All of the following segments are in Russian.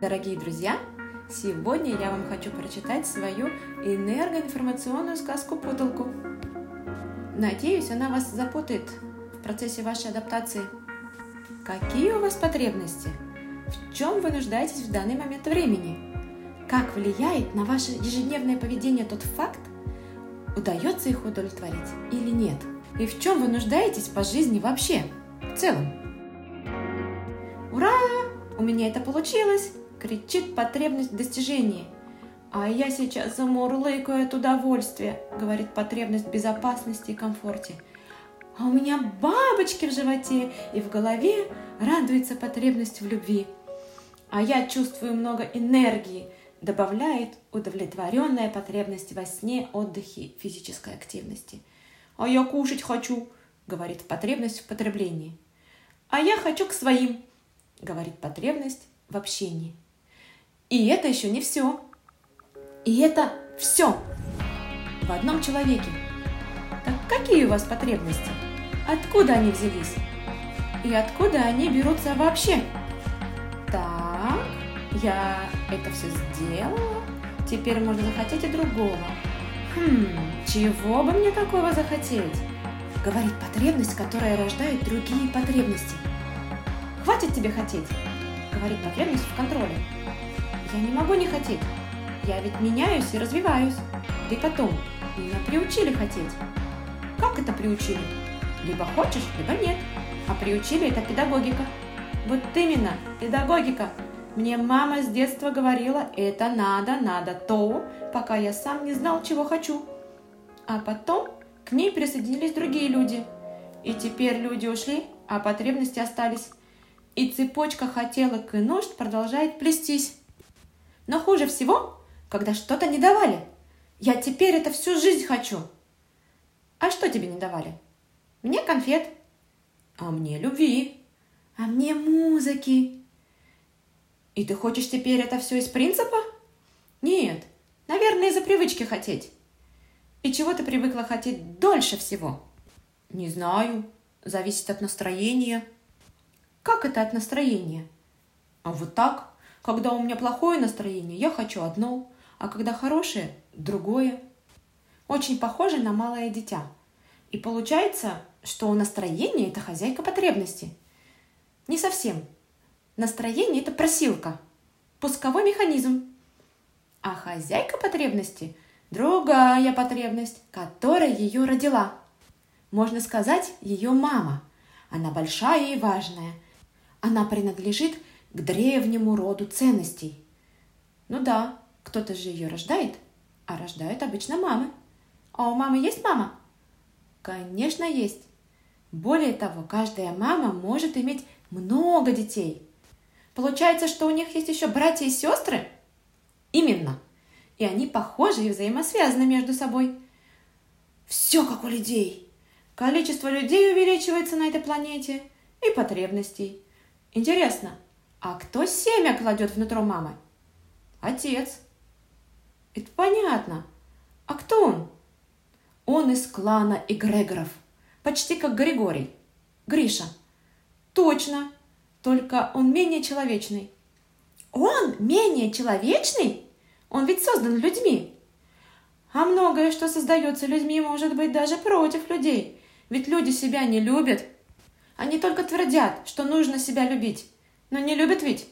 Дорогие друзья, сегодня я вам хочу прочитать свою энергоинформационную сказку-путалку. Надеюсь, она вас запутает в процессе вашей адаптации. Какие у вас потребности? В чем вы нуждаетесь в данный момент времени? Как влияет на ваше ежедневное поведение тот факт, удается их удовлетворить или нет? И в чем вы нуждаетесь по жизни вообще, в целом? Ура! У меня это получилось! Кричит потребность в достижении. А я сейчас замурлыкаю от удовольствия, говорит потребность в безопасности и комфорте. А у меня бабочки в животе и в голове радуется потребность в любви. А я чувствую много энергии, добавляет удовлетворенная потребность во сне, отдыхе, физической активности. А я кушать хочу, говорит потребность в потреблении. А я хочу к своим, говорит потребность в общении. И это еще не все. И это все в одном человеке. Так какие у вас потребности? Откуда они взялись? И откуда они берутся вообще? Так, я это все сделала. Теперь можно захотеть и другого. Хм, чего бы мне такого захотеть? Говорит потребность, которая рождает другие потребности. Хватит тебе хотеть, говорит потребность в контроле. Я не могу не хотеть. Я ведь меняюсь и развиваюсь. Да и потом, меня приучили хотеть. Как это приучили? Либо хочешь, либо нет. А приучили это педагогика. Вот именно, педагогика. Мне мама с детства говорила, это надо, надо то, пока я сам не знал, чего хочу. А потом к ней присоединились другие люди. И теперь люди ушли, а потребности остались. И цепочка хотелок и нужд продолжает плестись. Но хуже всего, когда что-то не давали. Я теперь это всю жизнь хочу. А что тебе не давали? Мне конфет. А мне любви. А мне музыки. И ты хочешь теперь это все из принципа? Нет, наверное, из-за привычки хотеть. И чего ты привыкла хотеть дольше всего? Не знаю. Зависит от настроения. Как это от настроения? А вот так. Когда у меня плохое настроение, я хочу одно, а когда хорошее – другое. Очень похоже на малое дитя. И получается, что настроение – это хозяйка потребности. Не совсем. Настроение – это просилка, пусковой механизм. А хозяйка потребности – другая потребность, которая ее родила. Можно сказать, ее мама. Она большая и важная. Она принадлежит к древнему роду ценностей. Ну да, кто-то же ее рождает, а рождают обычно мамы. А у мамы есть мама? Конечно, есть. Более того, каждая мама может иметь много детей. Получается, что у них есть еще братья и сестры? Именно. И они похожи и взаимосвязаны между собой. Все как у людей. Количество людей увеличивается на этой планете и потребностей. Интересно, а кто семя кладет внутрь мамы? Отец. Это понятно. А кто он? Он из клана эгрегоров. Почти как Григорий. Гриша. Точно. Только он менее человечный. Он менее человечный? Он ведь создан людьми. А многое, что создается людьми, может быть даже против людей. Ведь люди себя не любят. Они только твердят, что нужно себя любить. Но не любят ведь.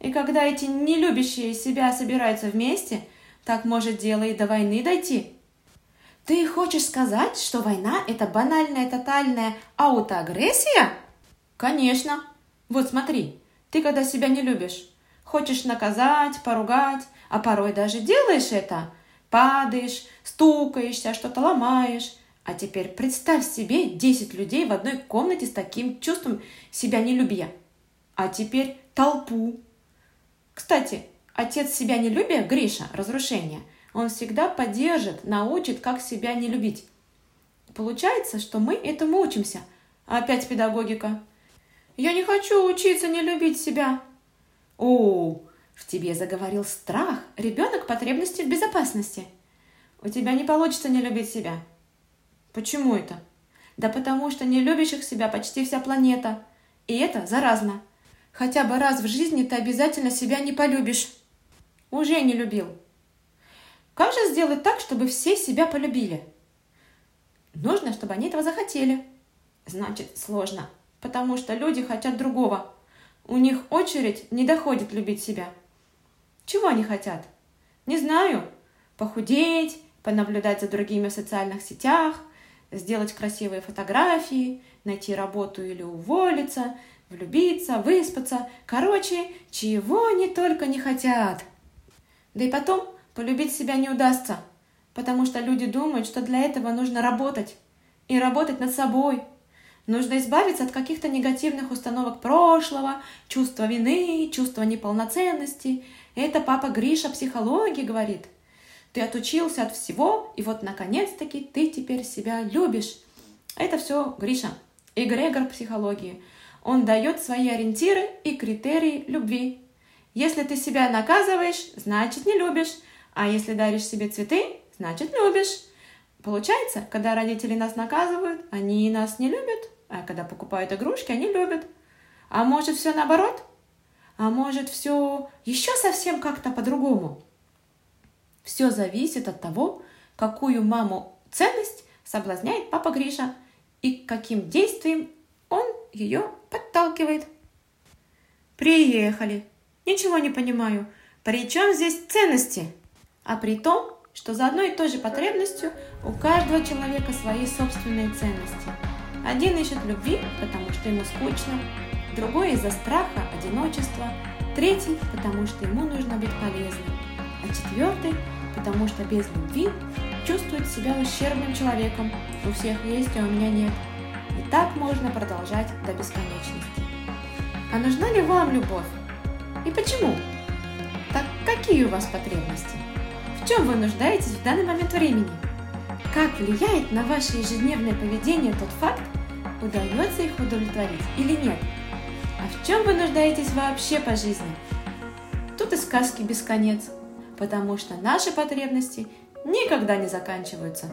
И когда эти нелюбящие себя собираются вместе, так может дело и до войны дойти. Ты хочешь сказать, что война – это банальная тотальная аутоагрессия? Конечно. Вот смотри, ты когда себя не любишь, хочешь наказать, поругать, а порой даже делаешь это, падаешь, стукаешься, что-то ломаешь. А теперь представь себе 10 людей в одной комнате с таким чувством себя нелюбия – а теперь толпу. Кстати, отец себя не любя, Гриша, разрушение, он всегда поддержит, научит, как себя не любить. Получается, что мы этому учимся. Опять педагогика. Я не хочу учиться не любить себя. О, в тебе заговорил страх, ребенок потребности в безопасности. У тебя не получится не любить себя. Почему это? Да потому что не любящих себя почти вся планета. И это заразно. Хотя бы раз в жизни ты обязательно себя не полюбишь. Уже не любил. Как же сделать так, чтобы все себя полюбили? Нужно, чтобы они этого захотели. Значит, сложно, потому что люди хотят другого. У них очередь не доходит любить себя. Чего они хотят? Не знаю. Похудеть, понаблюдать за другими в социальных сетях, сделать красивые фотографии, найти работу или уволиться, влюбиться, выспаться. Короче, чего они только не хотят. Да и потом полюбить себя не удастся, потому что люди думают, что для этого нужно работать. И работать над собой. Нужно избавиться от каких-то негативных установок прошлого, чувства вины, чувства неполноценности. Это папа Гриша психологии говорит. Ты отучился от всего, и вот наконец-таки ты теперь себя любишь. Это все Гриша, эгрегор психологии. Он дает свои ориентиры и критерии любви. Если ты себя наказываешь, значит не любишь. А если даришь себе цветы, значит любишь. Получается, когда родители нас наказывают, они нас не любят. А когда покупают игрушки, они любят. А может все наоборот? А может все еще совсем как-то по-другому? Все зависит от того, какую маму ценность соблазняет папа Гриша и каким действием он ее подталкивает. Приехали. Ничего не понимаю. При чем здесь ценности? А при том, что за одной и той же потребностью у каждого человека свои собственные ценности. Один ищет любви, потому что ему скучно, другой из-за страха, одиночества, третий, потому что ему нужно быть полезным, а четвертый потому что без любви чувствует себя ущербным человеком. У всех есть, а у меня нет. Так можно продолжать до бесконечности. А нужна ли вам любовь? И почему? Так какие у вас потребности? В чем вы нуждаетесь в данный момент времени? Как влияет на ваше ежедневное поведение тот факт, удается их удовлетворить или нет? А в чем вы нуждаетесь вообще по жизни? Тут и сказки без конец, потому что наши потребности никогда не заканчиваются.